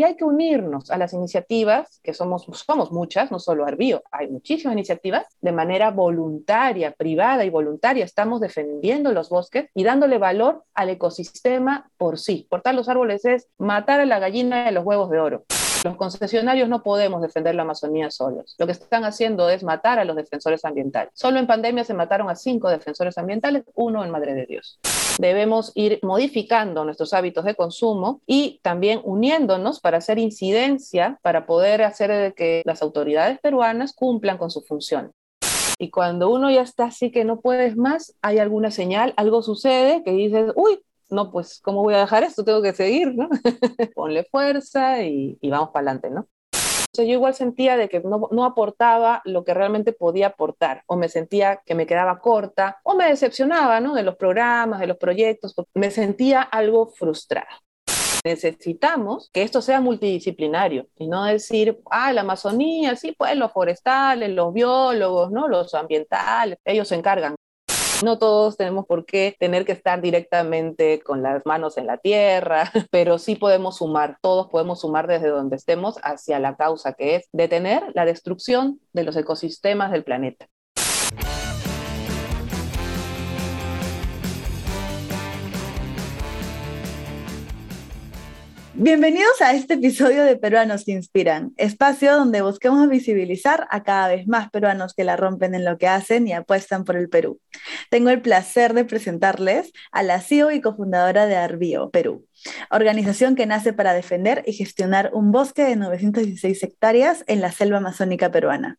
y hay que unirnos a las iniciativas, que somos, somos muchas, no solo Arbío, hay muchísimas iniciativas, de manera voluntaria, privada y voluntaria, estamos defendiendo los bosques y dándole valor al ecosistema por sí. Cortar los árboles es matar a la gallina de los huevos de oro. Los concesionarios no podemos defender la Amazonía solos. Lo que están haciendo es matar a los defensores ambientales. Solo en pandemia se mataron a cinco defensores ambientales, uno en Madre de Dios. Debemos ir modificando nuestros hábitos de consumo y también uniéndonos para hacer incidencia, para poder hacer que las autoridades peruanas cumplan con su función. Y cuando uno ya está así que no puedes más, hay alguna señal, algo sucede que dices, uy, no, pues, ¿cómo voy a dejar esto? Tengo que seguir, ¿no? Ponle fuerza y, vamos para adelante, ¿no? yo igual sentía de que no, no, aportaba lo que realmente podía aportar, o me sentía que me quedaba corta, o me decepcionaba, ¿no? De los programas, de los proyectos, me sentía algo frustrada. Necesitamos que esto sea multidisciplinario y no decir, ah, la Amazonía, sí, pues los forestales, los biólogos, ¿no? Los ambientales, ellos se encargan. No todos tenemos por qué tener que estar directamente con las manos en la tierra, pero sí podemos sumar, todos podemos sumar desde donde estemos hacia la causa que es detener la destrucción de los ecosistemas del planeta. Bienvenidos a este episodio de Peruanos que Inspiran, espacio donde busquemos visibilizar a cada vez más peruanos que la rompen en lo que hacen y apuestan por el Perú. Tengo el placer de presentarles a la CEO y cofundadora de Arbio, Perú, organización que nace para defender y gestionar un bosque de 916 hectáreas en la selva amazónica peruana.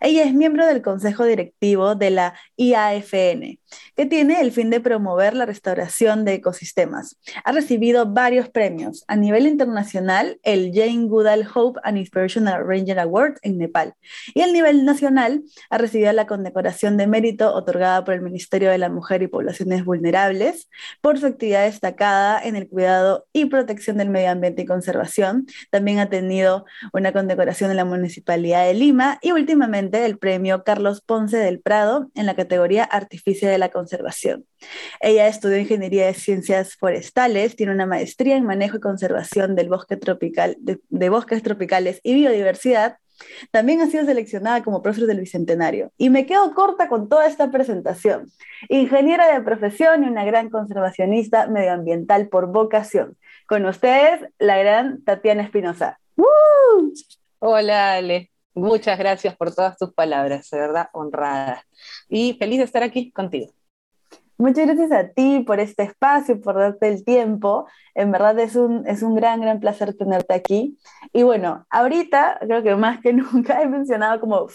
Ella es miembro del consejo directivo de la IAFN, que tiene el fin de promover la restauración de ecosistemas. Ha recibido varios premios. A nivel internacional, el Jane Goodall Hope and Inspirational Ranger Award en Nepal. Y a nivel nacional, ha recibido la condecoración de mérito otorgada por el Ministerio de la Mujer y Poblaciones Vulnerables por su actividad destacada en el cuidado y protección del medio ambiente y conservación. También ha tenido una condecoración en la Municipalidad de Lima y últimamente el premio Carlos Ponce del Prado en la categoría Artificio de la Conservación. Ella estudió Ingeniería de Ciencias Forestales, tiene una maestría en Manejo y Conservación del bosque tropical, de, bosques tropicales y biodiversidad también ha sido seleccionada como profesor del Bicentenario. Y me quedo corta con toda esta presentación. Ingeniera de profesión y una gran conservacionista medioambiental por vocación. Con ustedes, la gran Tatiana Espinosa. Hola, Ale. Muchas gracias por todas tus palabras, de verdad honrada. Y feliz de estar aquí contigo. Muchas gracias a ti por este espacio, por darte el tiempo. En verdad es un, es un gran, gran placer tenerte aquí. Y bueno, ahorita creo que más que nunca he mencionado como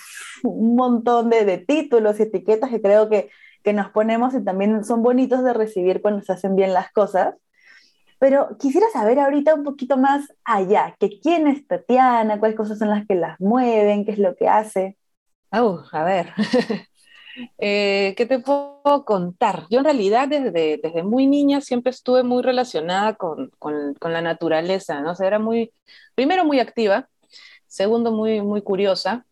un montón de, de títulos y etiquetas que creo que, que nos ponemos y también son bonitos de recibir cuando se hacen bien las cosas. Pero quisiera saber ahorita un poquito más allá, que quién es Tatiana, cuáles cosas son las que las mueven, qué es lo que hace. Uh, a ver, eh, ¿qué te puedo contar? Yo en realidad desde, desde muy niña siempre estuve muy relacionada con, con, con la naturaleza, ¿no? O sea, era muy, primero muy activa, segundo muy, muy curiosa,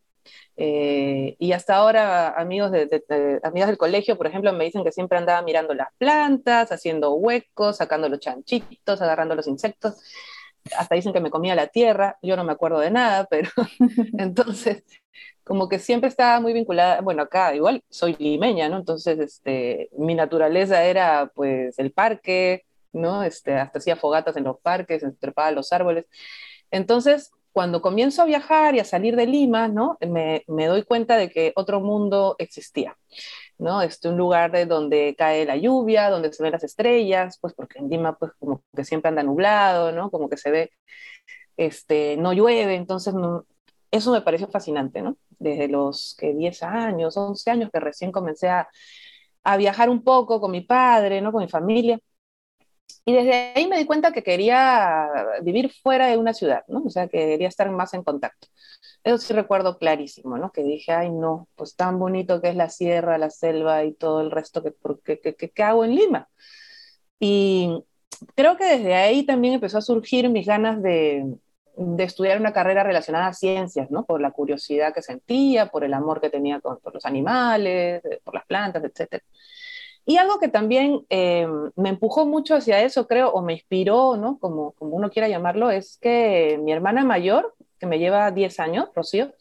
eh, y hasta ahora amigos de, amigas del colegio, por ejemplo, me dicen que siempre andaba mirando las plantas, haciendo huecos, sacando los chanchitos, agarrando los insectos. Hasta dicen que me comía la tierra, yo no me acuerdo de nada, pero entonces como que siempre estaba muy vinculada, bueno, acá igual soy limeña, ¿no? Entonces, este, mi naturaleza era pues el parque, ¿no? Este, hasta hacía fogatas en los parques, trepaba los árboles. Entonces, cuando comienzo a viajar y a salir de Lima, ¿no? Me, me doy cuenta de que otro mundo existía. ¿no? Este, un lugar de donde cae la lluvia, donde se ven las estrellas, pues porque en Lima pues como que siempre anda nublado, ¿no? Como que se ve, este, no llueve, entonces eso me pareció fascinante, ¿no? Desde los que 10 años, 11 años que recién comencé a, a viajar un poco con mi padre, ¿no? Con mi familia. Y desde ahí me di cuenta que quería vivir fuera de una ciudad, ¿no? O sea, que quería estar más en contacto. Eso sí recuerdo clarísimo, ¿no? Que dije, ay, no, pues tan bonito que es la sierra, la selva y todo el resto, que, que, que, hago en Lima? Y creo que desde ahí también empezó a surgir mis ganas de, de estudiar una carrera relacionada a ciencias, ¿no? Por la curiosidad que sentía, por el amor que tenía con, por los animales, por las plantas, etc. Y algo que también eh, me empujó mucho hacia eso, creo, o me inspiró, ¿no? Como, como uno quiera llamarlo, es que mi hermana mayor, que me lleva 10 años, Rocío,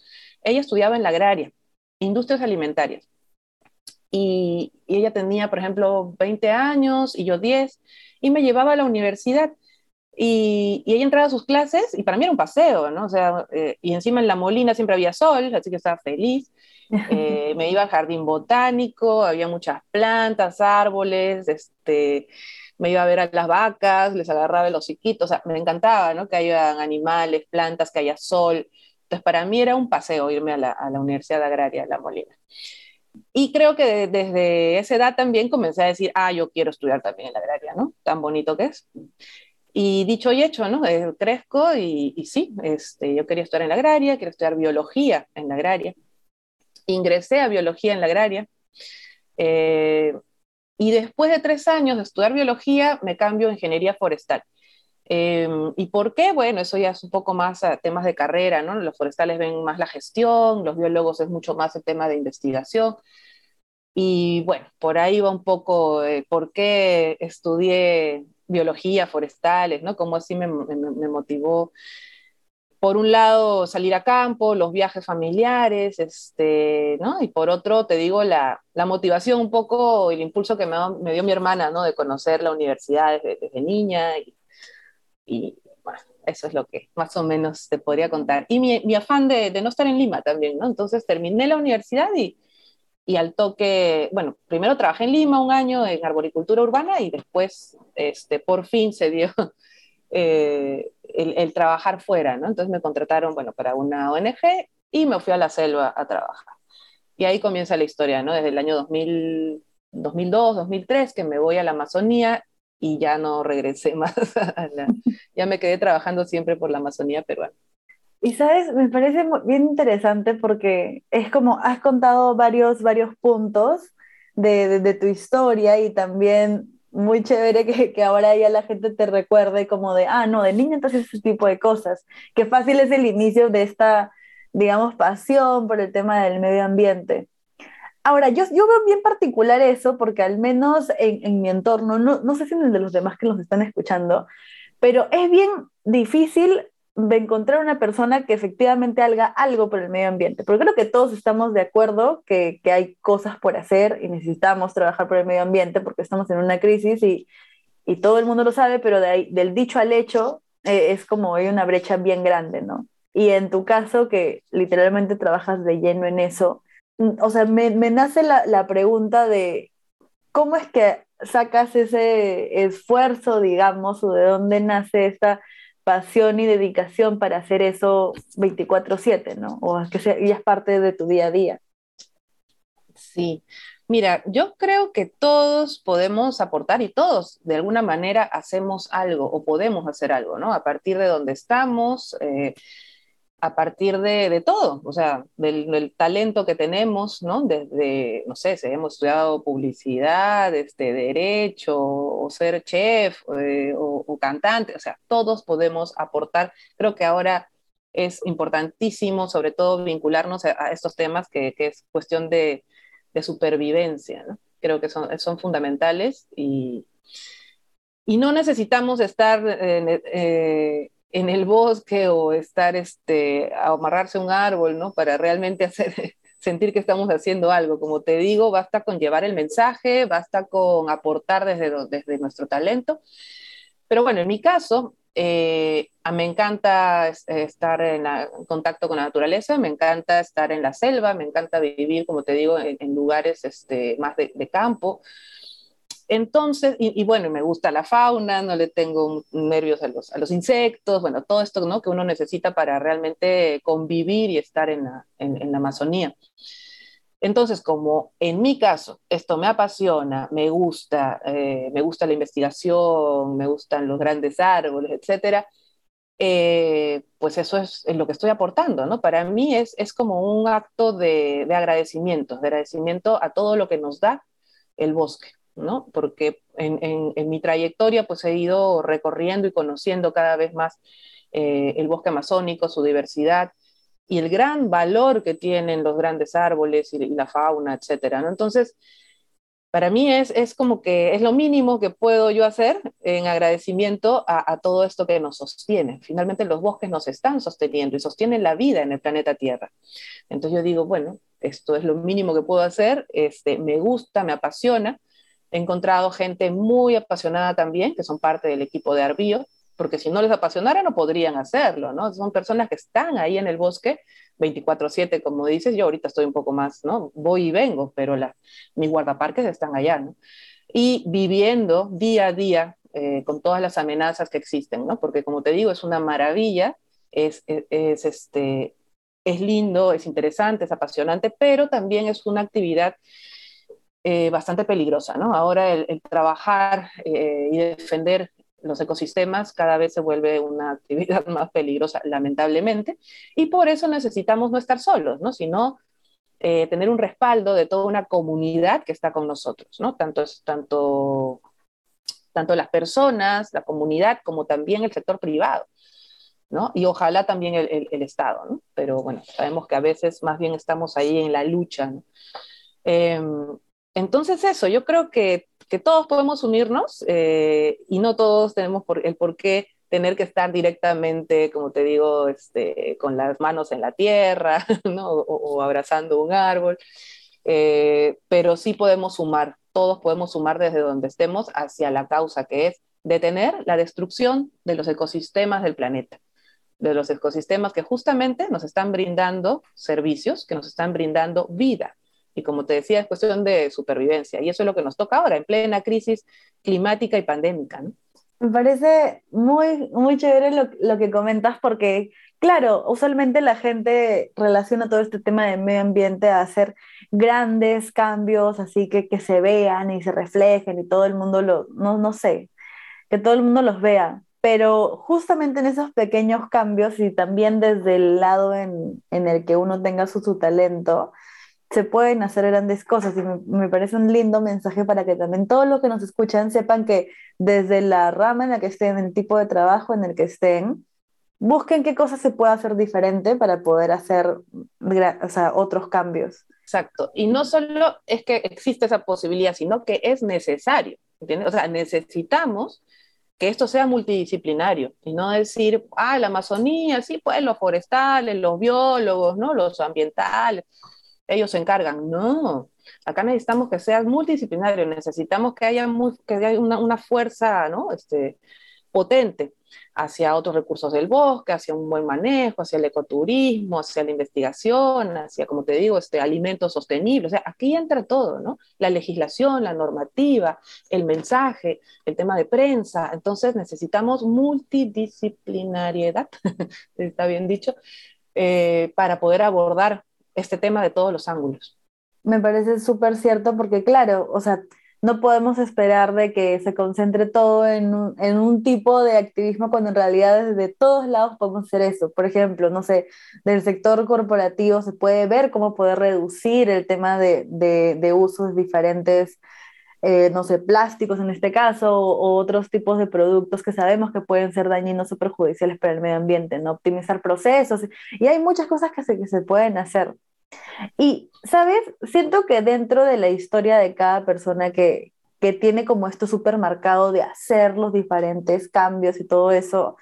ella estudiaba en la agraria, industrias alimentarias. Y, ella tenía, por ejemplo, 20 años y yo 10, y me llevaba a la universidad. Y, y, ella entraba a sus clases y para mí era un paseo, ¿no? O sea, eh, y encima en la molina siempre había sol, así que estaba feliz. Eh, me iba al jardín botánico, había muchas plantas, árboles, este, me iba a ver a las vacas, les agarraba el hociquito, o sea, me encantaba, ¿no? Que haya animales, plantas, que haya sol. Entonces, para mí era un paseo irme a la, a la Universidad Agraria de La Molina. Y creo que desde esa edad también comencé a decir, ah, yo quiero estudiar también en la agraria, ¿no? Tan bonito que es. Y dicho y hecho, ¿no? Eh, crezco y, y, sí, este, yo quería estudiar en la agraria, quiero estudiar biología en la agraria ingresé a biología en la agraria. Eh, y después de tres años de estudiar biología, me cambio a ingeniería forestal. Eh, ¿Y por qué? Bueno, eso ya es un poco más a temas de carrera, ¿no? Los forestales ven más la gestión, los biólogos es mucho más el tema de investigación. Y bueno, por ahí va un poco eh, por qué estudié biología, forestales, ¿no? Cómo así me, motivó por un lado salir a campo, los viajes familiares, este, ¿no? Y por otro, te digo, la, motivación un poco, el impulso que me, dio mi hermana, ¿no? De conocer la universidad desde, niña y, y, bueno, eso es lo que más o menos te podría contar. Y mi, mi afán de, de, no estar en Lima también, ¿no? Entonces terminé la universidad y, y al toque, bueno, primero trabajé en Lima un año en arboricultura urbana y después, este, por fin se dio eh, el, trabajar fuera, ¿no? Entonces me contrataron, bueno, para una ONG y me fui a la selva a trabajar. Y ahí comienza la historia, ¿no? Desde el año 2000, 2002, 2003, que me voy a la Amazonía y ya no regresé más. Ya me quedé trabajando siempre por la Amazonía peruana. Y sabes, me parece bien interesante porque es como has contado varios, varios puntos de, de, de tu historia y también muy chévere que, que, ahora ya la gente te recuerde como de, ah, no, de niño entonces ese tipo de cosas. Qué fácil es el inicio de esta, digamos, pasión por el tema del medio ambiente. Ahora, yo, yo veo bien particular eso porque al menos en, en mi entorno, no, no sé si en el de los demás que nos están escuchando, pero es bien difícil de encontrar una persona que efectivamente haga algo por el medio ambiente. Porque creo que todos estamos de acuerdo que, que, hay cosas por hacer y necesitamos trabajar por el medio ambiente porque estamos en una crisis y, y todo el mundo lo sabe, pero de ahí, del dicho al hecho eh, es como hay una brecha bien grande, ¿no? Y en tu caso, que literalmente trabajas de lleno en eso, mm, o sea, me, me nace la, la pregunta de cómo es que sacas ese esfuerzo, digamos, o de dónde nace esta pasión y dedicación para hacer eso 24/7, ¿no? O que sea, ya es parte de tu día a día. Sí, mira, yo creo que todos podemos aportar y todos de alguna manera hacemos algo o podemos hacer algo, ¿no? A partir de donde estamos, eh, a partir de, de, todo, o sea, del, del, talento que tenemos, ¿no? Desde, no sé, si hemos estudiado publicidad, este, derecho, o ser chef, eh, o, o, cantante, o sea, todos podemos aportar. Creo que ahora es importantísimo, sobre todo, vincularnos a, a estos temas que, que, es cuestión de, de supervivencia, ¿no? Creo que son, son fundamentales y, y no necesitamos estar... Eh, eh, en el bosque o estar, este, a amarrarse a un árbol, ¿no? Para realmente hacer, sentir que estamos haciendo algo. Como te digo, basta con llevar el mensaje, basta con aportar desde, desde nuestro talento. Pero bueno, en mi caso, eh, me encanta estar en, la, en, contacto con la naturaleza, me encanta estar en la selva, me encanta vivir, como te digo, en, en lugares este, más de, de campo. Entonces, y, bueno, me gusta la fauna, no le tengo nervios a los, a los insectos, bueno, todo esto que uno necesita para realmente convivir y estar en la, en, la Amazonía. Entonces, como en mi caso, esto me apasiona, me gusta, eh, me gusta la investigación, me gustan los grandes árboles, etcétera, eh, pues eso es, es, lo que estoy aportando, ¿no? Para mí es, es como un acto de, de agradecimiento, de agradecimiento a todo lo que nos da el bosque. ¿No? Porque en, mi trayectoria pues he ido recorriendo y conociendo cada vez más eh, el bosque amazónico, su diversidad y el gran valor que tienen los grandes árboles y, y la fauna, etcétera, ¿no? Entonces, para mí es, es como que es lo mínimo que puedo yo hacer en agradecimiento a, a, todo esto que nos sostiene. Finalmente los bosques nos están sosteniendo y sostienen la vida en el planeta Tierra. Entonces yo digo, bueno, esto es lo mínimo que puedo hacer, este, me gusta, me apasiona. He encontrado gente muy apasionada también, que son parte del equipo de Arbío, porque si no les apasionara no podrían hacerlo, ¿no? Son personas que están ahí en el bosque 24/7, como dices, yo ahorita estoy un poco más, ¿no? Voy y vengo, pero la, mis guardaparques están allá, ¿no? Y viviendo día a día eh, con todas las amenazas que existen, ¿no? Porque como te digo, es una maravilla, es, es, es, este, es lindo, es interesante, es apasionante, pero también es una actividad eh, bastante peligrosa, ¿no? Ahora el, el trabajar eh, y defender los ecosistemas cada vez se vuelve una actividad más peligrosa, lamentablemente, y por eso necesitamos no estar solos, ¿no? sino eh, tener un respaldo de toda una comunidad que está con nosotros, ¿no? tanto, tanto, tanto las personas, la comunidad, como también el sector privado. ¿no? Y ojalá también el, el, el, Estado, ¿no? Pero bueno, sabemos que a veces más bien estamos ahí en la lucha, ¿no? eh, entonces eso, yo creo que todos podemos unirnos eh, y no todos tenemos por, el por qué tener que estar directamente, como te digo, este, con las manos en la tierra o, abrazando un árbol, eh, pero sí podemos sumar, todos podemos sumar desde donde estemos hacia la causa que es detener la destrucción de los ecosistemas del planeta, de los ecosistemas que justamente nos están brindando servicios, que nos están brindando vida. Y como te decía, es cuestión de supervivencia. Y eso es lo que nos toca ahora, en plena crisis climática y pandémica. ¿no? Me parece muy, muy chévere lo, lo, que comentas porque, claro, usualmente la gente relaciona todo este tema del medio ambiente a hacer grandes cambios, así que que se vean y se reflejen y todo el mundo lo, no, no sé, que todo el mundo los vea. Pero justamente en esos pequeños cambios y también desde el lado en, en el que uno tenga su, su talento, se pueden hacer grandes cosas y me, me, parece un lindo mensaje para que también todos los que nos escuchan sepan que desde la rama en la que estén, el tipo de trabajo en el que estén, busquen qué cosas se puede hacer diferente para poder hacer o sea, otros cambios. Exacto. Y no solo es que existe esa posibilidad, sino que es necesario. ¿entiendes? O sea, necesitamos que esto sea multidisciplinario y no decir, ah, la Amazonía, sí, pues los forestales, los biólogos, ¿no? Los ambientales ellos se encargan. No, acá necesitamos que sea multidisciplinario, necesitamos que haya, que haya una, una, fuerza ¿no? este, potente hacia otros recursos del bosque, hacia un buen manejo, hacia el ecoturismo, hacia la investigación, hacia, como te digo, este, alimentos sostenibles. O sea, aquí entra todo, ¿no? La legislación, la normativa, el mensaje, el tema de prensa. Entonces necesitamos multidisciplinariedad, está bien dicho, eh, para poder abordar este tema de todos los ángulos. Me parece súper cierto porque, claro, o sea, no podemos esperar de que se concentre todo en un, en un, tipo de activismo cuando en realidad desde todos lados podemos hacer eso. Por ejemplo, no sé, del sector corporativo se puede ver cómo poder reducir el tema de, de, de usos diferentes, eh, no sé, plásticos en este caso, o, otros tipos de productos que sabemos que pueden ser dañinos o perjudiciales para el medio ambiente, ¿no? Optimizar procesos, y hay muchas cosas que se, que se pueden hacer. Y, ¿sabes? Siento que dentro de la historia de cada persona que, que tiene como esto súper marcado de hacer los diferentes cambios y todo eso,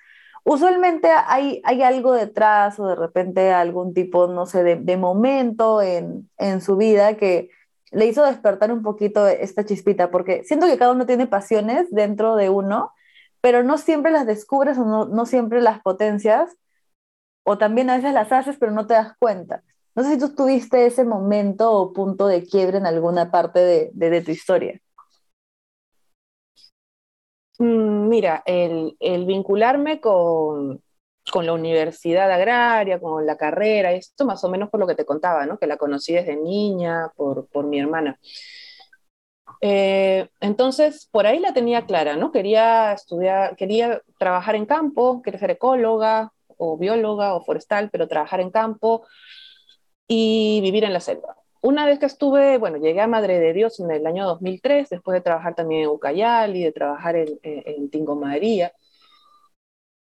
usualmente hay, hay algo detrás o de repente algún tipo, no sé, de, de momento en, en su vida que le hizo despertar un poquito esta chispita, porque siento que cada uno tiene pasiones dentro de uno, pero no siempre las descubres o no, no siempre las potencias, o también a veces las haces, pero no te das cuenta. No sé si tú tuviste ese momento o punto de quiebre en alguna parte de, de, de tu historia. Mm, mira, el, el vincularme con, con, la universidad agraria, con la carrera, esto más o menos por lo que te contaba, ¿no? que la conocí desde niña, por, por mi hermana. Eh, entonces, por ahí la tenía clara, ¿no? Quería estudiar, quería trabajar en campo, quería ser ecóloga o bióloga o forestal, pero trabajar en campo, y vivir en la selva. Una vez que estuve, bueno, llegué a Madre de Dios en el año 2003, después de trabajar también en Ucayali, de trabajar en, en, en Tingo María.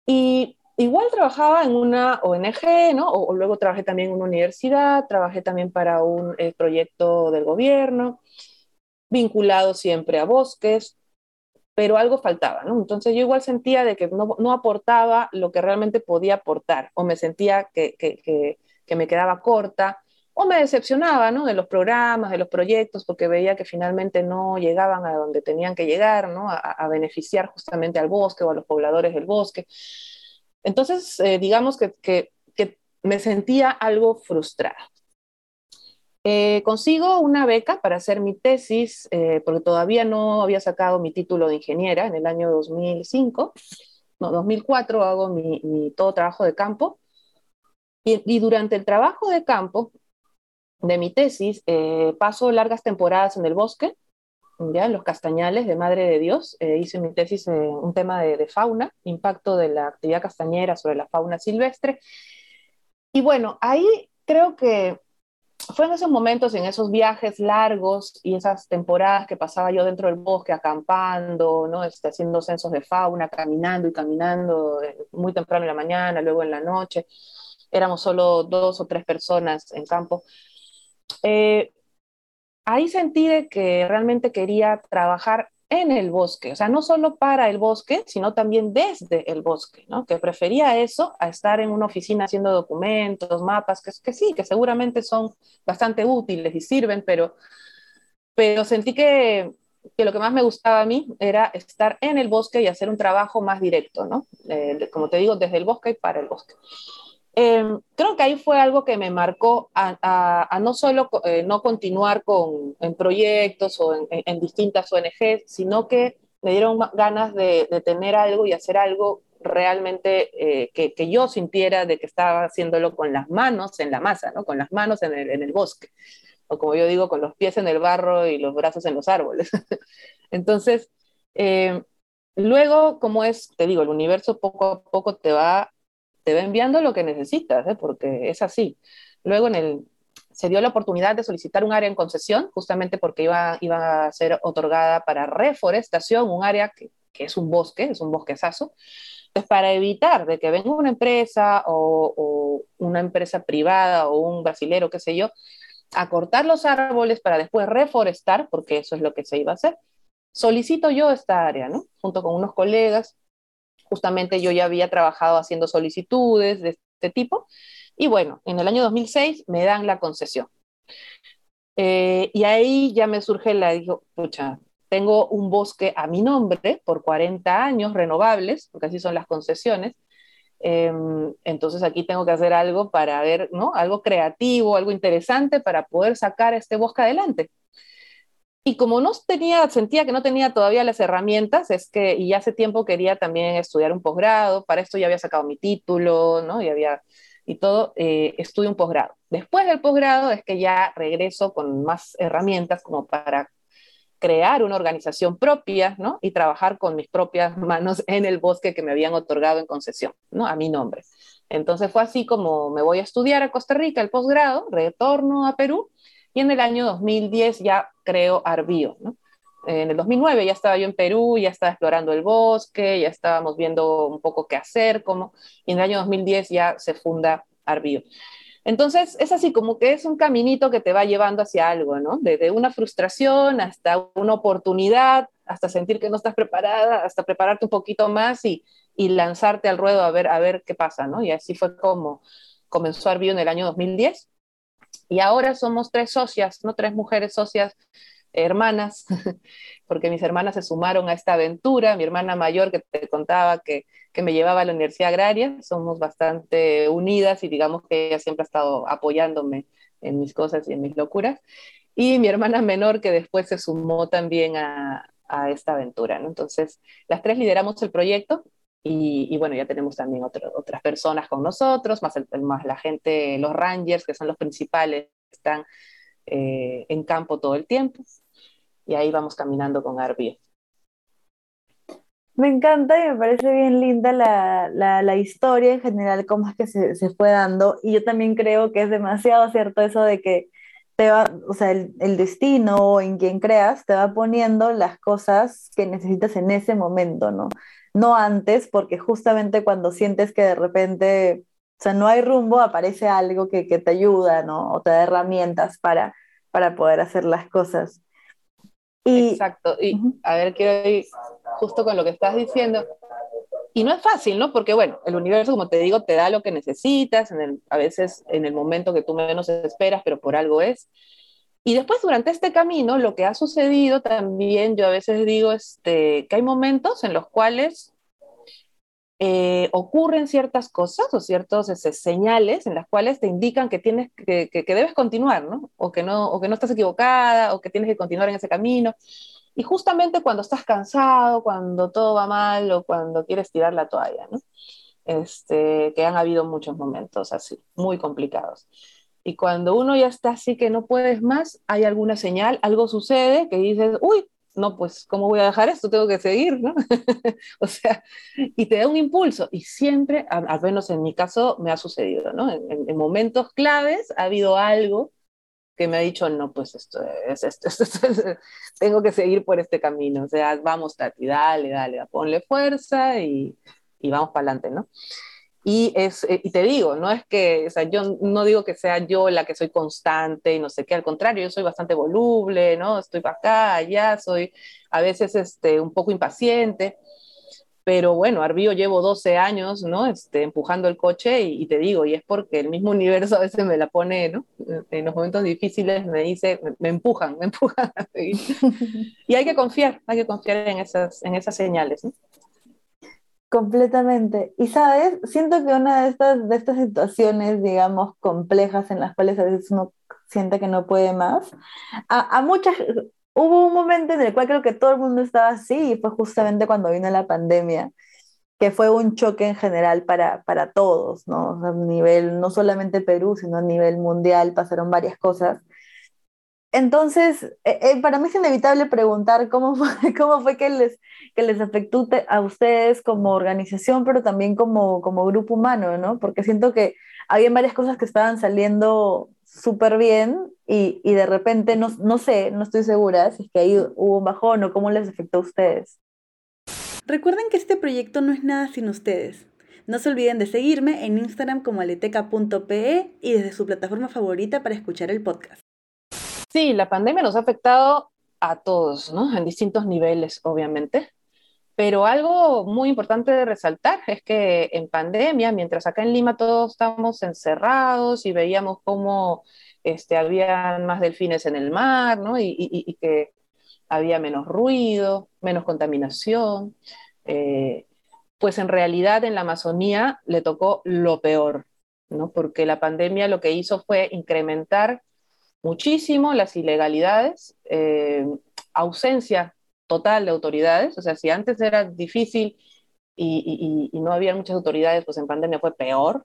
Y igual trabajaba en una ONG, ¿no? O, o, luego trabajé también en una universidad, trabajé también para un eh, proyecto del gobierno. vinculado siempre a bosques, pero algo faltaba, ¿no? Entonces yo igual sentía de que no, no aportaba lo que realmente podía aportar, o me sentía que, que, que, que, me quedaba corta, o me decepcionaba, ¿no? De los programas, de los proyectos, porque veía que finalmente no llegaban a donde tenían que llegar, ¿no? A, a beneficiar justamente al bosque o a los pobladores del bosque. Entonces, eh, digamos que, me sentía algo frustrada. Eh, consigo una beca para hacer mi tesis, eh, porque todavía no había sacado mi título de ingeniera en el año 2005, no, 2004 hago mi, mi todo trabajo de campo, y, y, durante el trabajo de campo de mi tesis eh, paso largas temporadas en el bosque, ya los castañales de Madre de Dios, eh, hice mi tesis en un tema de, de fauna, impacto de la actividad castañera sobre la fauna silvestre, y bueno, ahí creo que fue en esos momentos, en esos viajes largos y esas temporadas que pasaba yo dentro del bosque acampando, ¿no? Este, haciendo censos de fauna, caminando y caminando eh, muy temprano en la mañana, luego en la noche. Éramos solo dos o tres personas en campo. Eh, ahí sentí de que realmente quería trabajar en el bosque, o sea, no solo para el bosque, sino también desde el bosque, ¿no? Que prefería eso a estar en una oficina haciendo documentos, mapas, que, que sí, que seguramente son bastante útiles y sirven, pero, pero sentí que, que lo que más me gustaba a mí era estar en el bosque y hacer un trabajo más directo, ¿no? Eh, como te digo, desde el bosque y para el bosque. Eh, creo que ahí fue algo que me marcó a, a, a no solo eh, no continuar con, en proyectos o en, en, distintas ONGs, sino que me dieron ganas de, de tener algo y hacer algo realmente eh, que, que, yo sintiera de que estaba haciéndolo con las manos en la masa, ¿no? con las manos en el, en el bosque, o como yo digo, con los pies en el barro y los brazos en los árboles. Entonces, eh, luego, como es, te digo, el universo poco a poco te va te va enviando lo que necesitas, ¿eh? porque es así. Luego en el, se dio la oportunidad de solicitar un área en concesión, justamente porque iba, iba a ser otorgada para reforestación, un área que, que es un bosque, es un bosquezazo, pues para evitar de que venga una empresa o, o, una empresa privada o un brasilero, qué sé yo, a cortar los árboles para después reforestar, porque eso es lo que se iba a hacer, solicito yo esta área, ¿no? Junto con unos colegas, justamente yo ya había trabajado haciendo solicitudes de este tipo. Y bueno, en el año 2006 me dan la concesión. Eh, y ahí ya me surge la, digo, pucha, tengo un bosque a mi nombre por 40 años renovables, porque así son las concesiones. Eh, entonces aquí tengo que hacer algo para ver, ¿no? Algo creativo, algo interesante para poder sacar este bosque adelante. Y como no tenía, sentía que no tenía todavía las herramientas, es que, y hace tiempo quería también estudiar un posgrado, para esto ya había sacado mi título, ¿no? Y había, y todo, eh, estudio un posgrado. Después del posgrado es que ya regreso con más herramientas como para crear una organización propia, ¿no? Y trabajar con mis propias manos en el bosque que me habían otorgado en concesión, ¿no? A mi nombre. Entonces fue así como me voy a estudiar a Costa Rica el posgrado, retorno a Perú y en el año 2010 ya creo Arbío, ¿no? En el 2009 ya estaba yo en Perú, ya estaba explorando el bosque, ya estábamos viendo un poco qué hacer, cómo, y en el año 2010 ya se funda Arbío. Entonces, es así como que es un caminito que te va llevando hacia algo, ¿no? Desde una frustración hasta una oportunidad, hasta sentir que no estás preparada, hasta prepararte un poquito más y, y lanzarte al ruedo a ver, a ver qué pasa, ¿no? Y así fue como comenzó Arbío en el año 2010 y ahora somos tres socias, ¿no? Tres mujeres socias hermanas, porque mis hermanas se sumaron a esta aventura, mi hermana mayor que te contaba que, que, me llevaba a la Universidad Agraria, somos bastante unidas y digamos que ella siempre ha estado apoyándome en mis cosas y en mis locuras, y mi hermana menor que después se sumó también a, a esta aventura, ¿no? Entonces, las tres lideramos el proyecto y, y, bueno, ya tenemos también otro, otras personas con nosotros, más, el, más la gente, los rangers, que son los principales, están eh, en campo todo el tiempo. Y ahí vamos caminando con Arbie. Me encanta y me parece bien linda la, la, la, historia en general, cómo es que se, se, fue dando. Y yo también creo que es demasiado cierto eso de que te va, o sea, el, el destino en quien creas te va poniendo las cosas que necesitas en ese momento, ¿no? No antes, porque justamente cuando sientes que de repente, o sea, no hay rumbo, aparece algo que, que te ayuda, ¿no? O te da herramientas para, para poder hacer las cosas. Exacto. Y a ver, quiero ir justo con lo que estás diciendo. Y no es fácil, ¿no? Porque, bueno, el universo, como te digo, te da lo que necesitas, en el, a veces en el momento que tú menos esperas, pero por algo es. Y después, durante este camino, lo que ha sucedido también, yo a veces digo este, que hay momentos en los cuales eh, ocurren ciertas cosas o ciertas este, señales en las cuales te indican que, tienes, que, que, debes continuar, ¿no? O que ¿no? o que no estás equivocada, o que tienes que continuar en ese camino. Y justamente cuando estás cansado, cuando todo va mal o cuando quieres tirar la toalla, ¿no? Este, que han habido muchos momentos así, muy complicados. Y cuando uno ya está así que no puedes más, hay alguna señal, algo sucede que dices, uy, no, pues, ¿cómo voy a dejar esto? Tengo que seguir, ¿no? o sea, y te da un impulso. Y siempre, al menos en mi caso, me ha sucedido, ¿no? En, en momentos claves ha habido algo que me ha dicho, no, pues esto es, esto, tengo que seguir por este camino, o sea, vamos, Tati, dale, dale, ponle fuerza y, y vamos para adelante, ¿no? Y, es, eh, y te digo, no es que, o sea, yo no digo que sea yo la que soy constante y no sé qué, al contrario, yo soy bastante voluble, ¿no? Estoy para acá, allá, soy a veces este, un poco impaciente, pero bueno, Arbío llevo 12 años, ¿no? Este, empujando el coche y, te digo, y es porque el mismo universo a veces me la pone, ¿no? En los momentos difíciles me dice, me, empujan, me empujan a seguir. y hay que confiar, hay que confiar en esas, en esas señales, ¿no? Completamente. Y sabes, siento que una de estas, de estas situaciones, digamos, complejas en las cuales a veces uno siente que no puede más, a, a muchas, hubo un momento en el cual creo que todo el mundo estaba así y fue justamente cuando vino la pandemia, que fue un choque en general para, para todos, ¿no? a nivel, no solamente Perú, sino a nivel mundial, pasaron varias cosas. Entonces, eh, eh, para mí es inevitable preguntar cómo fue, cómo fue que les, que les afectó a ustedes como organización, pero también como, como grupo humano, ¿no? Porque siento que había varias cosas que estaban saliendo súper bien y, y, de repente, no, no sé, no estoy segura si es que ahí hubo un bajón o cómo les afectó a ustedes. Recuerden que este proyecto no es nada sin ustedes. No se olviden de seguirme en Instagram como aleteca.pe y desde su plataforma favorita para escuchar el podcast. Sí, la pandemia nos ha afectado a todos, ¿no? En distintos niveles, obviamente. Pero algo muy importante de resaltar es que en pandemia, mientras acá en Lima todos estábamos encerrados y veíamos cómo este, había más delfines en el mar, ¿no? y, que había menos ruido, menos contaminación, eh, pues en realidad en la Amazonía le tocó lo peor, ¿no? porque la pandemia lo que hizo fue incrementar muchísimo las ilegalidades, eh, ausencia total de autoridades, o sea, si antes era difícil y, no había muchas autoridades, pues en pandemia fue peor,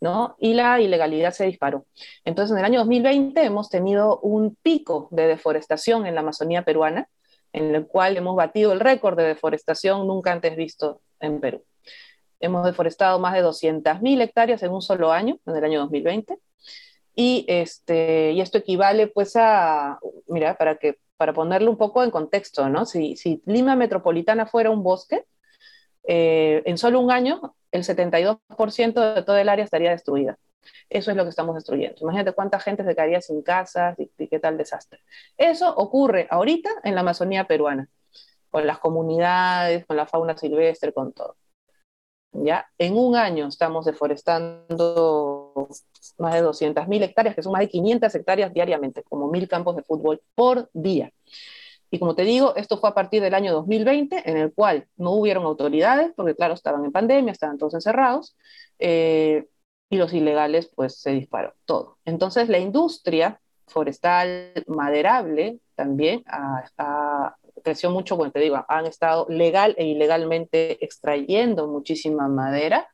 ¿no? Y la ilegalidad se disparó. Entonces, en el año 2020 hemos tenido un pico de deforestación en la Amazonía peruana, en el cual hemos batido el récord de deforestación nunca antes visto en Perú. Hemos deforestado más de 200.000 hectáreas en un solo año, en el año 2020. Y, este, y esto equivale pues a, mira, para que para ponerlo un poco en contexto, ¿no? Si, si Lima Metropolitana fuera un bosque, eh, en solo un año el 72% de todo el área estaría destruida. Eso es lo que estamos destruyendo. Imagínate cuánta gente se quedaría sin casas y, qué tal desastre. Eso ocurre ahorita en la Amazonía peruana, con las comunidades, con la fauna silvestre, con todo. ¿Ya? En un año estamos deforestando más de 200.000 hectáreas, que son más de 500 hectáreas diariamente, como mil campos de fútbol por día. Y como te digo, esto fue a partir del año 2020, en el cual no hubieron autoridades, porque claro, estaban en pandemia, estaban todos encerrados, eh, y los ilegales pues se disparó todo. Entonces la industria forestal maderable también ha, creció mucho, bueno, te digo, han estado legal e ilegalmente extrayendo muchísima madera.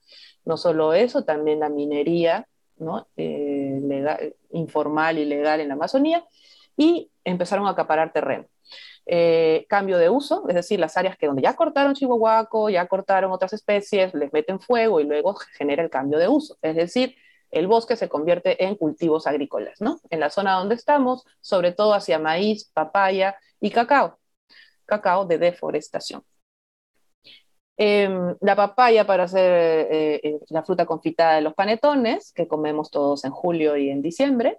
No solo eso, también la minería ¿no? Eh, legal, informal y legal en la Amazonía y empezaron a acaparar terreno. Eh, cambio de uso, es decir, las áreas que donde ya cortaron chihuahuaco, ya cortaron otras especies, les meten fuego y luego genera el cambio de uso. Es decir, el bosque se convierte en cultivos agrícolas, ¿no? En la zona donde estamos, sobre todo hacia maíz, papaya y cacao cacao de deforestación. Em, la papaya para hacer eh, eh, la fruta confitada de los panetones, que comemos todos en julio y en diciembre.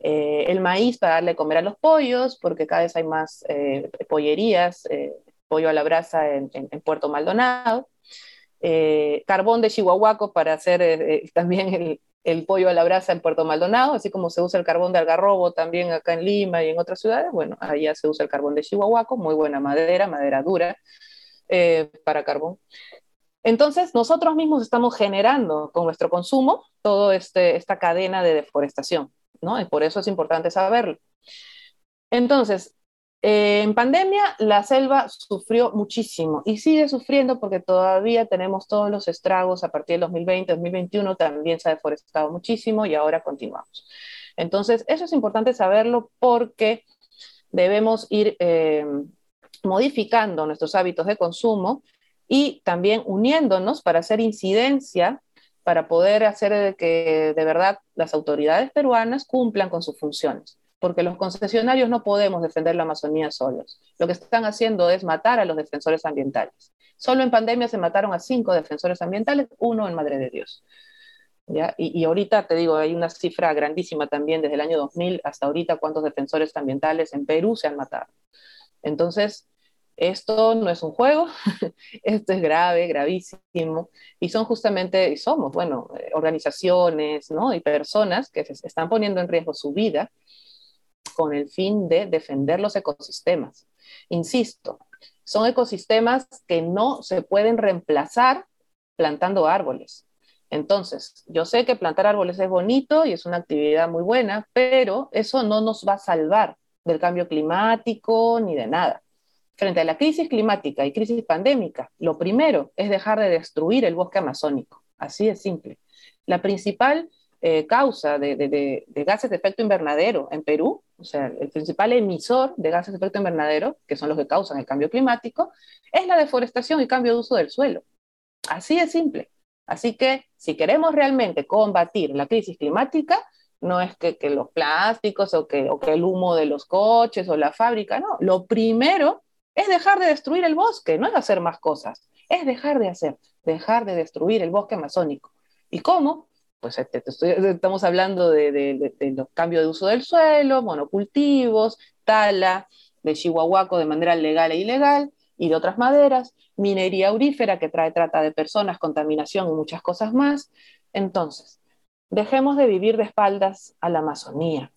eh, el maíz para darle comer a los pollos, porque cada vez hay más pollerías, pollo a la brasa en, Puerto Maldonado, carbón de Chihuahuaco para hacer también el, el pollo a la brasa en Puerto Maldonado, así como se usa el carbón de algarrobo también acá en Lima y en otras ciudades, bueno, allá se usa el carbón de Chihuahuaco, muy buena madera, madera dura eh, para carbón. Entonces, nosotros mismos estamos generando con nuestro consumo toda este, esta cadena de deforestación, ¿no? Y por eso es importante saberlo. Entonces, eh, en pandemia, la selva sufrió muchísimo y sigue sufriendo porque todavía tenemos todos los estragos a partir del 2020, 2021, también se ha deforestado muchísimo y ahora continuamos. Entonces, eso es importante saberlo porque debemos ir eh, modificando nuestros hábitos de consumo y también uniéndonos para hacer incidencia, para poder hacer que de verdad las autoridades peruanas cumplan con sus funciones porque los concesionarios no podemos defender la Amazonía solos. Lo que están haciendo es matar a los defensores ambientales. Solo en pandemia se mataron a cinco defensores ambientales, uno en Madre de Dios. ¿Ya? Y, ahorita te digo, hay una cifra grandísima también desde el año 2000 hasta ahorita cuántos defensores ambientales en Perú se han matado. Entonces, esto no es un juego, esto es grave, gravísimo, y son justamente, y somos, bueno, eh, organizaciones ¿no? y personas que se están poniendo en riesgo su vida con el fin de defender los ecosistemas. Insisto, son ecosistemas que no se pueden reemplazar plantando árboles. Entonces, yo sé que plantar árboles es bonito y es una actividad muy buena, pero eso no nos va a salvar del cambio climático ni de nada. Frente a la crisis climática y crisis pandémica, lo primero es dejar de destruir el bosque amazónico. Así de simple. La principal eh, causa de, gases de efecto invernadero en Perú, o sea, el principal emisor de gases de efecto invernadero, que son los que causan el cambio climático, es la deforestación y cambio de uso del suelo. Así de simple. Así que si queremos realmente combatir la crisis climática, no es que, los plásticos o que, o que el humo de los coches o la fábrica, no. Lo primero es dejar de destruir el bosque, no es hacer más cosas, es dejar de hacer, dejar de destruir el bosque amazónico. ¿Y cómo? Pues este, estamos hablando de, los cambios de uso del suelo, monocultivos, tala, de chihuahuaco de manera legal e ilegal, y de otras maderas, minería aurífera que trae trata de personas, contaminación y muchas cosas más. Entonces, dejemos de vivir de espaldas a la Amazonía.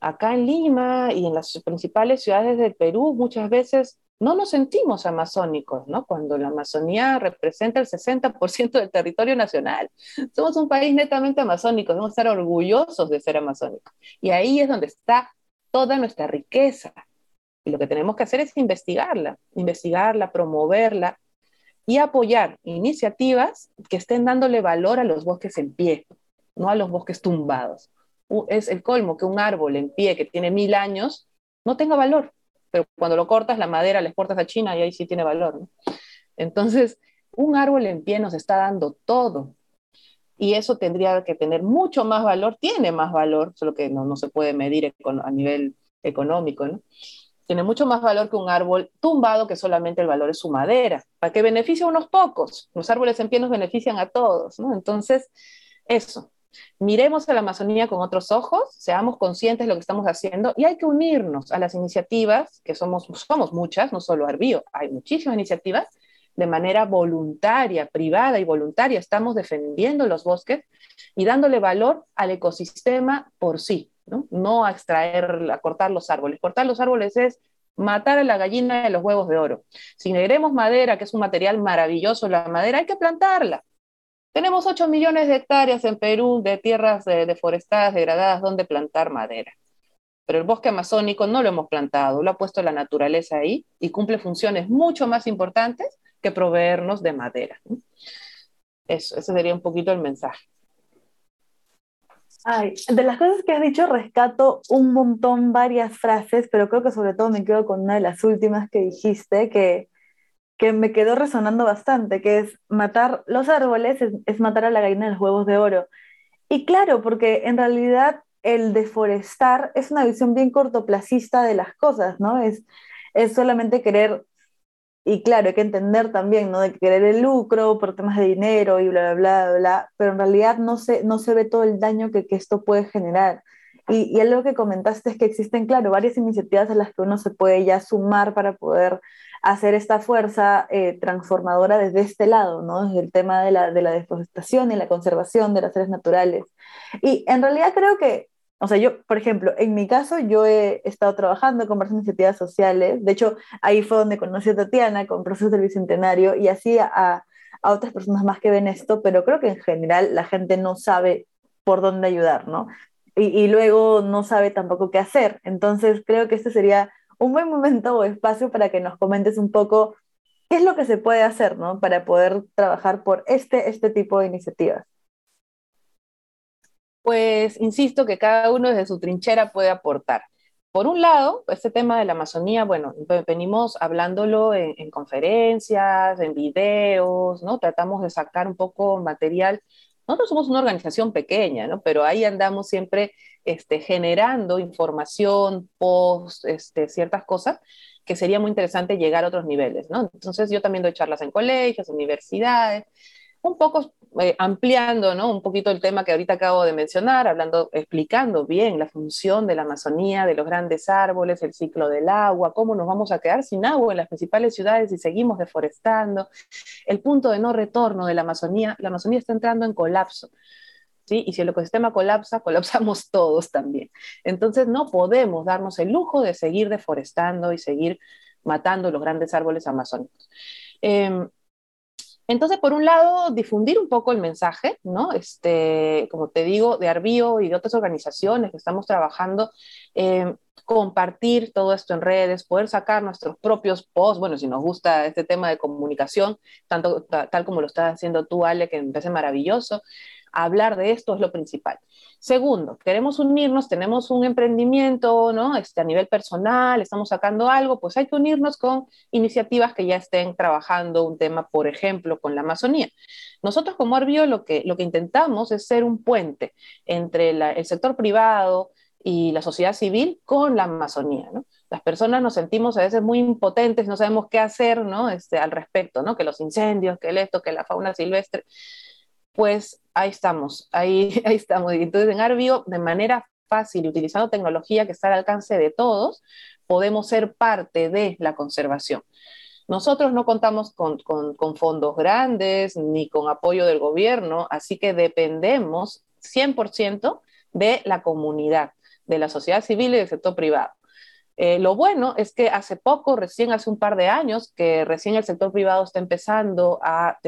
Acá en Lima y en las principales ciudades del Perú muchas veces no nos sentimos amazónicos, ¿no? Cuando la Amazonía representa el 60% del territorio nacional. Somos un país netamente amazónico, debemos estar orgullosos de ser amazónicos. Y ahí es donde está toda nuestra riqueza. Y lo que tenemos que hacer es investigarla, investigarla, promoverla y apoyar iniciativas que estén dándole valor a los bosques en pie, no a los bosques tumbados. Es el colmo que un árbol en pie que tiene mil años no tenga valor pero cuando lo cortas, la madera la exportas a China y ahí sí tiene valor. Entonces, un árbol en pie nos está dando todo. Y eso tendría que tener mucho más valor, tiene más valor, solo que no, no se puede medir a nivel económico, ¿no? Tiene mucho más valor que un árbol tumbado, que solamente el valor es su madera, para que beneficie a unos pocos. Los árboles en pie nos benefician a todos, ¿no? Entonces, eso, miremos a la Amazonía con otros ojos, seamos conscientes de lo que estamos haciendo y hay que unirnos a las iniciativas, que somos, somos muchas, no solo Arbío, hay muchísimas iniciativas, de manera voluntaria, privada y voluntaria, estamos defendiendo los bosques y dándole valor al ecosistema por sí, ¿no? no a extraer, a cortar los árboles. Cortar los árboles es matar a la gallina de los huevos de oro. Si negremos madera, que es un material maravilloso, la madera hay que plantarla, tenemos 8 millones de hectáreas en Perú de tierras deforestadas, degradadas, donde plantar madera. Pero el bosque amazónico no lo hemos plantado, lo ha puesto la naturaleza ahí y cumple funciones mucho más importantes que proveernos de madera. Eso, ese sería un poquito el mensaje. Ay, de las cosas que has dicho rescato un montón, varias frases, pero creo que sobre todo me quedo con una de las últimas que dijiste, que que me quedó resonando bastante, que es matar los árboles, es, matar a la gallina de los huevos de oro. Y claro, porque en realidad el deforestar es una visión bien cortoplacista de las cosas, ¿no? Es, es solamente querer, y claro, hay que entender también, ¿no? De querer el lucro por temas de dinero y bla, bla, bla, bla, pero en realidad no se, no se ve todo el daño que, que esto puede generar. Y, y algo que comentaste es que existen, claro, varias iniciativas a las que uno se puede ya sumar para poder hacer esta fuerza eh, transformadora desde este lado, ¿no? Desde el tema de la, de la deforestación y la conservación de las áreas naturales. Y en realidad creo que, o sea, yo, por ejemplo, en mi caso, yo he estado trabajando con varias iniciativas sociales. De hecho, ahí fue donde conocí a Tatiana con Procesos del Bicentenario y así a, a otras personas más que ven esto, pero creo que en general la gente no sabe por dónde ayudar, ¿no? Y, y, luego no sabe tampoco qué hacer. Entonces, creo que este sería un buen momento o espacio para que nos comentes un poco qué es lo que se puede hacer, ¿no? Para poder trabajar por este, este tipo de iniciativas. Pues insisto que cada uno desde su trinchera puede aportar. Por un lado, este tema de la Amazonía, bueno, venimos hablándolo en, en conferencias, en videos, ¿no? Tratamos de sacar un poco material nosotros somos una organización pequeña, ¿no? Pero ahí andamos siempre este, generando información, post, este, ciertas cosas que sería muy interesante llegar a otros niveles, ¿no? Entonces yo también doy charlas en colegios, universidades, un poco eh, ampliando, ¿no? Un poquito el tema que ahorita acabo de mencionar, hablando, explicando bien la función de la Amazonía, de los grandes árboles, el ciclo del agua, cómo nos vamos a quedar sin agua en las principales ciudades si seguimos deforestando, el punto de no retorno de la Amazonía, la Amazonía está entrando en colapso. ¿Sí? Y si el ecosistema colapsa, colapsamos todos también. Entonces no podemos darnos el lujo de seguir deforestando y seguir matando los grandes árboles amazónicos. Eh, entonces, por un lado, difundir un poco el mensaje, ¿no? Este, como te digo, de Arbio y de otras organizaciones que estamos trabajando, eh, compartir todo esto en redes, poder sacar nuestros propios posts, bueno, si nos gusta este tema de comunicación, tanto tal como lo estás haciendo tú, Ale, que me parece maravilloso, hablar de esto es lo principal. Segundo, queremos unirnos, tenemos un emprendimiento, ¿no? Este, a nivel personal, estamos sacando algo, pues hay que unirnos con iniciativas que ya estén trabajando un tema, por ejemplo, con la Amazonía. Nosotros como Arbio lo que, lo que intentamos es ser un puente entre el sector privado y la sociedad civil con la Amazonía. Las personas nos sentimos a veces muy impotentes, no sabemos qué hacer, ¿no? Este, al respecto, ¿no? Que los incendios, que esto, que la fauna silvestre pues ahí estamos, ahí, ahí estamos. Entonces en Arbio, de manera fácil, utilizando tecnología que está al alcance de todos, podemos ser parte de la conservación. Nosotros no contamos con, con, con, fondos grandes ni con apoyo del gobierno, así que dependemos 100% de la comunidad, de la sociedad civil y del sector privado. Eh, lo bueno es que hace poco, recién hace un par de años, que recién el sector privado está empezando a,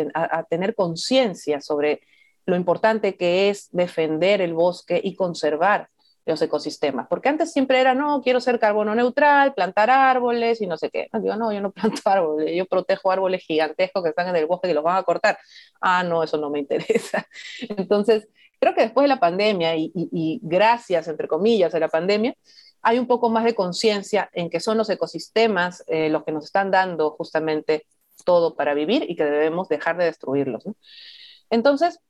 tener conciencia sobre lo importante que es defender el bosque y conservar los ecosistemas. Porque antes siempre era, no, quiero ser carbono neutral, plantar árboles y no sé qué. No, no, yo no planto árboles, yo protejo árboles gigantescos que están en el bosque y los van a cortar. Ah, no, eso no me interesa. Entonces, creo que después de la pandemia y gracias, entre comillas, a la pandemia, hay un poco más de conciencia en que son los ecosistemas eh, los que nos están dando justamente todo para vivir y que debemos dejar de destruirlos. Entonces,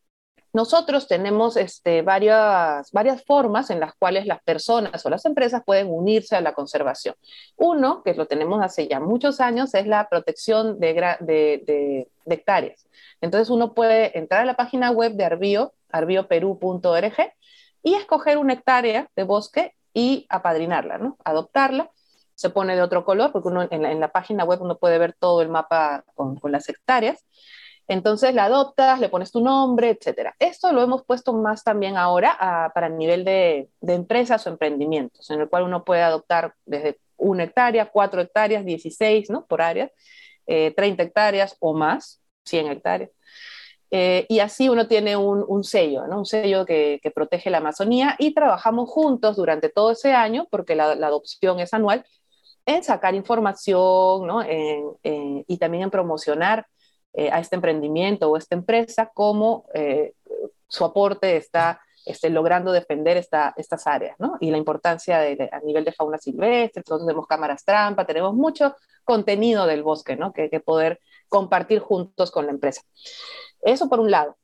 nosotros tenemos este, varias, varias formas en las cuales las personas o las empresas pueden unirse a la conservación. Uno, que lo tenemos hace ya muchos años, es la protección de, de hectáreas. Entonces uno puede entrar a la página web de Arbio, arbioperú.org, y escoger una hectárea de bosque y apadrinarla, ¿no? Adoptarla. Se pone de otro color, porque uno en la, página web uno puede ver todo el mapa con, las hectáreas. Entonces la adoptas, le pones tu nombre, etc. Esto lo hemos puesto más también ahora para el nivel de, empresas o emprendimientos, en el cual uno puede adoptar desde una hectárea, cuatro hectáreas, 16, ¿no? Por área, eh, 30 hectáreas o más, 100 hectáreas. Eh, y así uno tiene un, un sello, ¿no? un sello que, que, protege la Amazonía y trabajamos juntos durante todo ese año, porque la, la adopción es anual, en sacar información ¿no? en, en, y también en promocionar eh, a este emprendimiento o esta empresa cómo eh, su aporte está este, logrando defender esta, estas áreas, ¿no? Y la importancia de, a nivel de fauna silvestre, entonces tenemos cámaras trampa, tenemos mucho contenido del bosque, ¿no? Que, que poder compartir juntos con la empresa. Eso por un lado.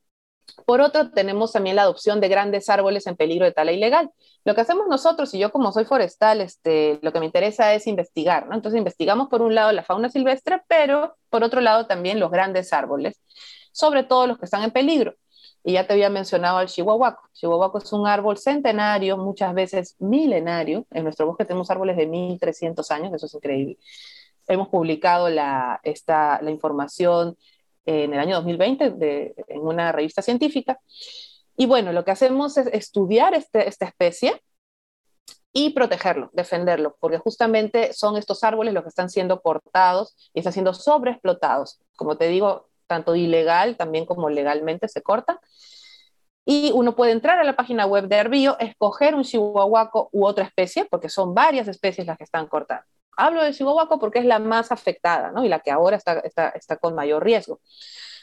Por otro, tenemos también la adopción de grandes árboles en peligro de tala ilegal. Lo que hacemos nosotros, y yo como soy forestal, este, lo que me interesa es investigar, ¿no? Entonces investigamos por un lado la fauna silvestre, pero por otro lado también los grandes árboles, sobre todo los que están en peligro. Y ya te había mencionado el chihuahuaco. Chihuahuaco es un árbol centenario, muchas veces milenario. En nuestro bosque tenemos árboles de 1300 años, eso es increíble. Hemos publicado la, esta, la información en el año 2020 en una revista científica. Y bueno, lo que hacemos es estudiar este, esta especie y protegerlo, defenderlo, porque justamente son estos árboles los que están siendo cortados y están siendo sobreexplotados. Como te digo, tanto ilegal también como legalmente se corta. Y uno puede entrar a la página web de Herbio, escoger un chihuahuaco u otra especie, porque son varias especies las que están cortadas. Hablo de chihuahuaco porque es la más afectada, ¿no? Y la que ahora está, está, está con mayor riesgo.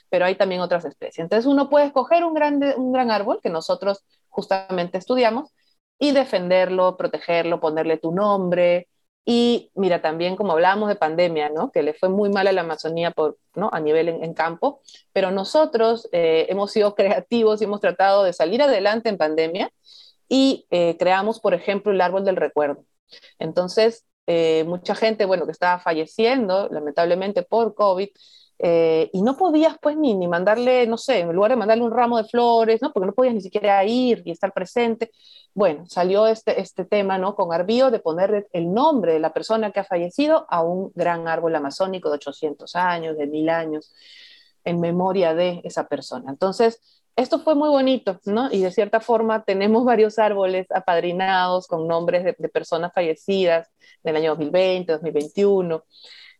Pero hay también otras especies. Entonces uno puede escoger un, grande, un gran árbol que nosotros justamente estudiamos y defenderlo, protegerlo, ponerle tu nombre. Y mira, también como hablábamos de pandemia, ¿no? que le fue muy mal a la Amazonía por, ¿no? a nivel en, campo, pero nosotros eh, hemos sido creativos y hemos tratado de salir adelante en pandemia y eh, creamos, por ejemplo, el árbol del recuerdo. Entonces, eh, mucha gente, bueno, que estaba falleciendo, lamentablemente por COVID, eh, y no podías pues ni, ni mandarle, no sé, en lugar de mandarle un ramo de flores, ¿no? Porque no podías ni siquiera ir y estar presente. Bueno, salió este, este tema, ¿no? Con Arbío de poner el nombre de la persona que ha fallecido a un gran árbol amazónico de 800 años, de 1000 años, en memoria de esa persona. Entonces, esto fue muy bonito, ¿no? Y de cierta forma tenemos varios árboles apadrinados con nombres de, personas fallecidas del año 2020, 2021.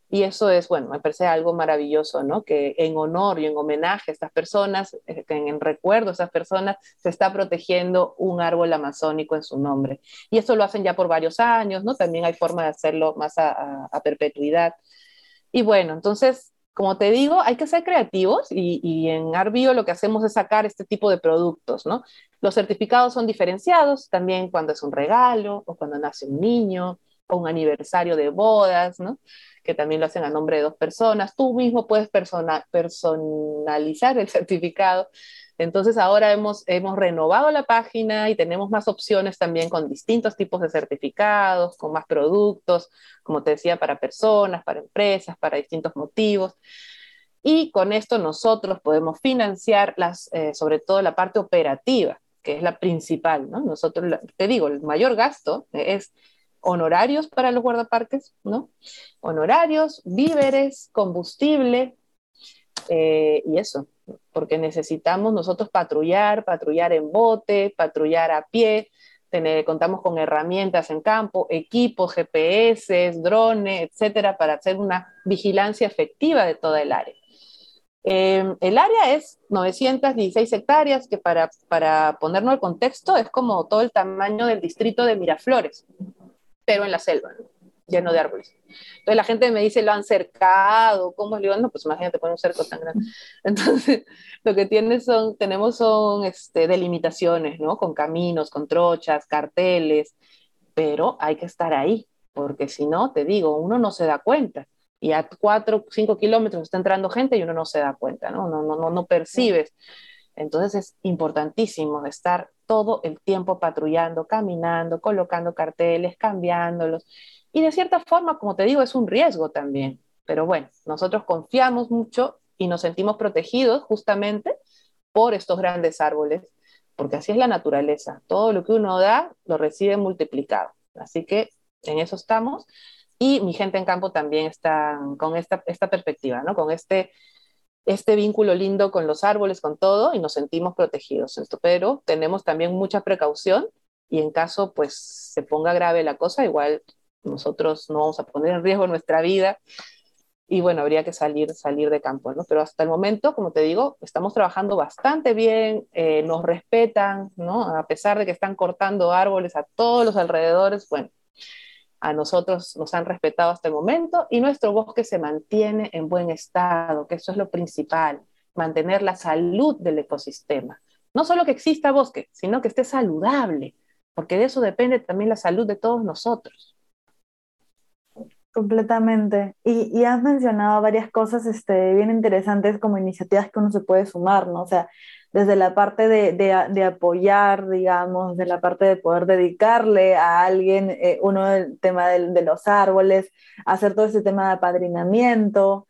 Y eso es, bueno, me parece algo maravilloso, ¿no? Que en honor y en homenaje a estas personas, eh, en recuerdo a estas personas, se está protegiendo un árbol amazónico en su nombre. Y eso lo hacen ya por varios años, ¿no? También hay forma de hacerlo más a, perpetuidad. Y bueno, entonces, como te digo, hay que ser creativos y, en Arbio lo que hacemos es sacar este tipo de productos, ¿no? Los certificados son diferenciados también cuando es un regalo o cuando nace un niño o un aniversario de bodas, ¿no? que también lo hacen a nombre de dos personas. Tú mismo puedes personalizar el certificado. Entonces ahora hemos, hemos renovado la página y tenemos más opciones también con distintos tipos de certificados, con más productos, como te decía, para personas, para empresas, para distintos motivos. Y con esto nosotros podemos financiar eh, sobre todo la parte operativa, que es la principal. ¿no? Nosotros, te digo, el mayor gasto es honorarios para los guardaparques, ¿no? Honorarios, víveres, combustible eh, y eso, porque necesitamos nosotros patrullar, patrullar en bote, patrullar a pie, tener, contamos con herramientas en campo, equipos, GPS, drones, etcétera, para hacer una vigilancia efectiva de toda el área. Eh, el área es 916 hectáreas, que para, para ponernos el contexto es como todo el tamaño del distrito de Miraflores pero en la selva, lleno de árboles. Entonces la gente me dice, lo han cercado, ¿cómo le digo? No, pues imagínate poner un cerco tan grande. Entonces, lo que tiene son, tenemos son este, delimitaciones, ¿no? Con caminos, con trochas, carteles, pero hay que estar ahí, porque si no, te digo, uno no se da cuenta. Y a cuatro, cinco kilómetros está entrando gente y uno no se da cuenta, ¿no? No, no, no, no percibes. Entonces es importantísimo estar todo el tiempo patrullando, caminando, colocando carteles, cambiándolos. Y de cierta forma, como te digo, es un riesgo también. Pero bueno, nosotros confiamos mucho y nos sentimos protegidos justamente por estos grandes árboles, porque así es la naturaleza. Todo lo que uno da lo recibe multiplicado. Así que en eso estamos. Y mi gente en campo también está con esta, esta perspectiva, ¿no? Con este este vínculo lindo con los árboles, con todo, y nos sentimos protegidos. Pero tenemos también mucha precaución y en caso pues se ponga grave la cosa, igual nosotros no vamos a poner en riesgo nuestra vida y bueno, habría que salir, salir de campo, ¿no? Pero hasta el momento, como te digo, estamos trabajando bastante bien, eh, nos respetan, ¿no? A pesar de que están cortando árboles a todos los alrededores, bueno, a nosotros nos han respetado hasta el momento y nuestro bosque se mantiene en buen estado, que eso es lo principal, mantener la salud del ecosistema. No solo que exista bosque, sino que esté saludable, porque de eso depende también la salud de todos nosotros. Completamente. Y, has mencionado varias cosas este, bien interesantes como iniciativas que uno se puede sumar, ¿no? O sea, desde la parte de, apoyar, digamos, de la parte de poder dedicarle a alguien eh, uno el tema de, los árboles, hacer todo ese tema de apadrinamiento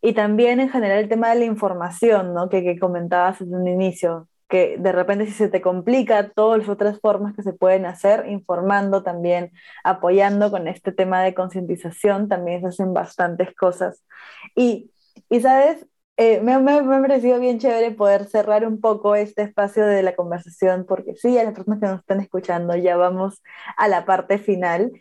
y también en general el tema de la información, ¿no? Que, que comentabas desde un inicio. que de repente si se te complica todas las otras formas que se pueden hacer, informando también, apoyando con este tema de concientización, también se hacen bastantes cosas. Y, y sabes, eh, me, me, me, ha parecido bien chévere poder cerrar un poco este espacio de la conversación, porque sí, a las personas que nos están escuchando, ya vamos a la parte final.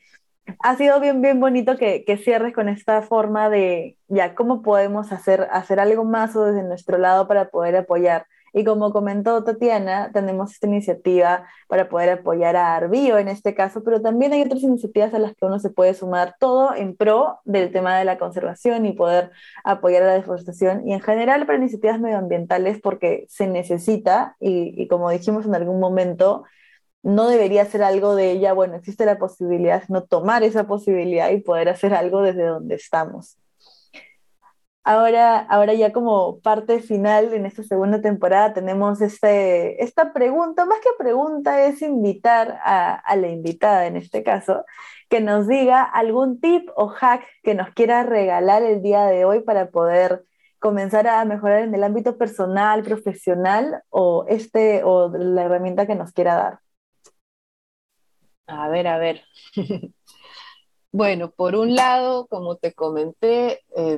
Ha sido bien, bien bonito que, que cierres con esta forma de, ya, ¿cómo podemos hacer, hacer algo más o desde nuestro lado para poder apoyar? Y como comentó Tatiana, tenemos esta iniciativa para poder apoyar a Arbio en este caso, pero también hay otras iniciativas a las que uno se puede sumar, todo en pro del tema de la conservación y poder apoyar la deforestación y en general para iniciativas medioambientales porque se necesita y, y como dijimos en algún momento, no debería ser algo de ella, bueno, existe la posibilidad, sino tomar esa posibilidad y poder hacer algo desde donde estamos. Ahora, ahora ya como parte final en esta segunda temporada tenemos este, esta pregunta, más que pregunta es invitar a, la invitada en este caso, que nos diga algún tip o hack que nos quiera regalar el día de hoy para poder comenzar a mejorar en el ámbito personal, profesional o, este, o la herramienta que nos quiera dar. A ver, a ver. bueno, por un lado, como te comenté, eh,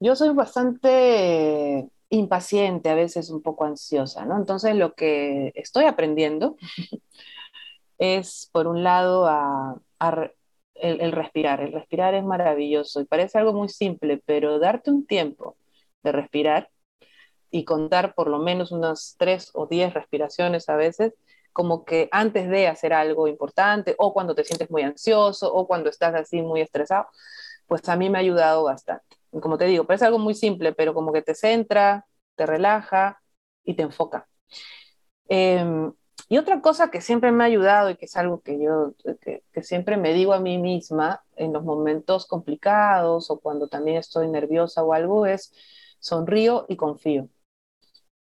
yo soy bastante impaciente, a veces un poco ansiosa, ¿no? Entonces lo que estoy aprendiendo es, por un lado, a, a el, el, respirar. El respirar es maravilloso y parece algo muy simple, pero darte un tiempo de respirar y contar por lo menos unas tres o diez respiraciones a veces, como que antes de hacer algo importante o cuando te sientes muy ansioso o cuando estás así muy estresado, pues a mí me ha ayudado bastante como te digo, parece algo muy simple, pero como que te centra, te relaja y te enfoca. Eh, y otra cosa que siempre me ha ayudado y que es algo que yo, que, que, siempre me digo a mí misma en los momentos complicados o cuando también estoy nerviosa o algo es sonrío y confío.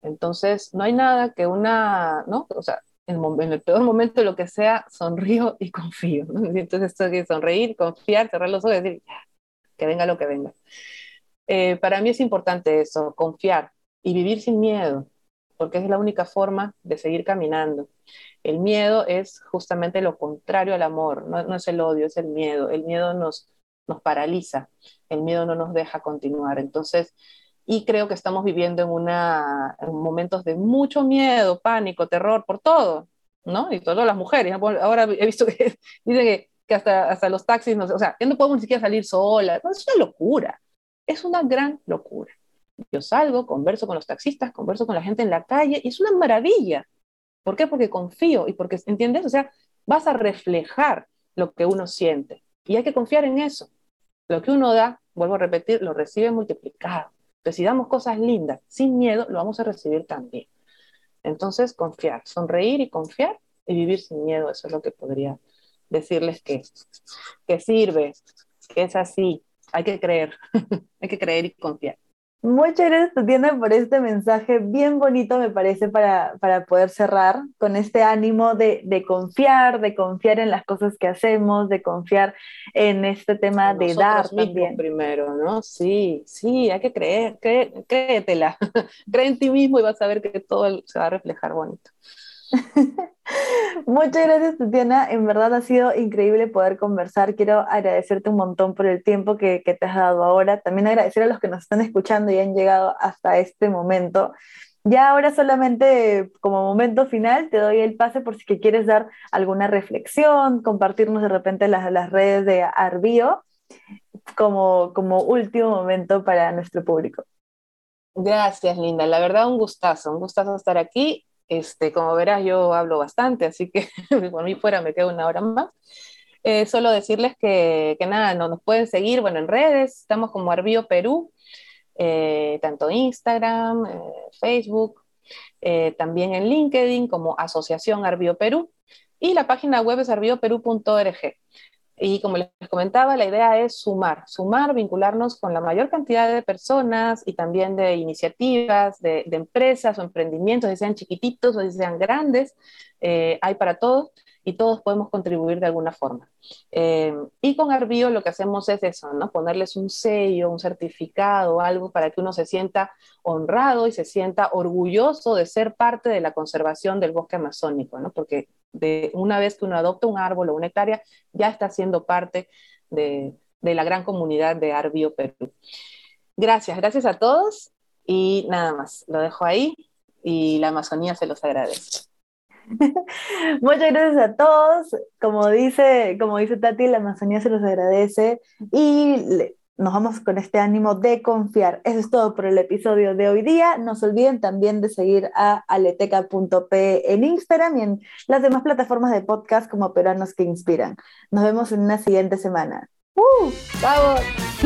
Entonces, no hay nada que una, ¿no? O sea, en, en el peor momento, lo que sea, sonrío y confío. ¿no? Entonces, esto que sonreír, confiar, cerrar los ojos y decir, que venga lo que venga. Eh, para mí es importante eso, confiar y vivir sin miedo, porque es la única forma de seguir caminando. El miedo es justamente lo contrario al amor, no, no es el odio, es el miedo. El miedo nos, nos paraliza, el miedo no nos deja continuar. Entonces, y creo que estamos viviendo en, una, en momentos de mucho miedo, pánico, terror, por todo, ¿no? Y todas las mujeres. Ahora he visto que dicen que, que hasta, hasta los taxis, no, o sea, ya no podemos ni siquiera salir sola. No, es una locura. Es una gran locura. Yo salgo, converso con los taxistas, converso con la gente en la calle y es una maravilla. ¿Por qué? Porque confío y porque, ¿entiendes? O sea, vas a reflejar lo que uno siente y hay que confiar en eso. Lo que uno da, vuelvo a repetir, lo recibe multiplicado. Entonces, si damos cosas lindas, sin miedo, lo vamos a recibir también. Entonces, confiar, sonreír y confiar y vivir sin miedo, eso es lo que podría decirles que, que sirve, que es así, hay que creer, hay que creer y confiar. Muchas gracias, Tatiana, por este mensaje bien bonito, me parece, para, para poder cerrar con este ánimo de, de, confiar, de confiar en las cosas que hacemos, de confiar en este tema de dar también. primero, ¿no? Sí, sí, hay que creer, cré, créetela, cree en ti mismo y vas a ver que todo se va a reflejar bonito. Muchas gracias, Tatiana. En verdad ha sido increíble poder conversar. Quiero agradecerte un montón por el tiempo que, que, te has dado ahora. También agradecer a los que nos están escuchando y han llegado hasta este momento. Ya ahora solamente como momento final te doy el pase por si que quieres dar alguna reflexión, compartirnos de repente las, las redes de Arbio como, como último momento para nuestro público. Gracias, Linda. La verdad, un gustazo, un gustazo estar aquí este, como verás, yo hablo bastante, así que por mí fuera me quedo una hora más. Eh, solo decirles que, que nada, no, nos pueden seguir, bueno, en redes, estamos como Arbio Perú, eh, tanto Instagram, eh, Facebook, eh, también en LinkedIn como Asociación Arbio Perú, y la página web es arbioperú.org. Y como les comentaba, la idea es sumar, sumar, vincularnos con la mayor cantidad de personas y también de iniciativas, de, empresas o emprendimientos, si sean chiquititos o si sean grandes, eh, hay para todos y todos podemos contribuir de alguna forma. Eh, y con Arbio lo que hacemos es eso, ¿no? Ponerles un sello, un certificado, algo para que uno se sienta honrado y se sienta orgulloso de ser parte de la conservación del bosque amazónico, ¿no? Porque de una vez que uno adopta un árbol o una hectárea, ya está siendo parte de, de la gran comunidad de Arbio Perú. Gracias, gracias a todos y nada más, lo dejo ahí y la Amazonía se los agradece. Muchas gracias a todos. Como dice, como dice Tati, la Amazonía se los agradece y nos vamos con este ánimo de confiar. Eso es todo por el episodio de hoy día. No se olviden también de seguir a aleteca.p en Instagram y en las demás plataformas de podcast como Peruanos que Inspiran. Nos vemos en una siguiente semana. ¡Uh! ¡Vamos!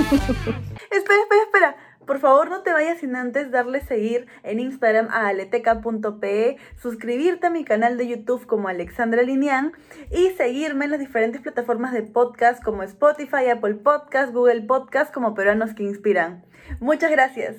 espera, espera, espera. Por favor, no te vayas sin antes darle seguir en Instagram a aleteca.pe, suscribirte a mi canal de YouTube como Alexandra Linian y seguirme en las diferentes plataformas de podcast como Spotify, Apple Podcast, Google Podcast como Peruanos que Inspiran. Muchas gracias.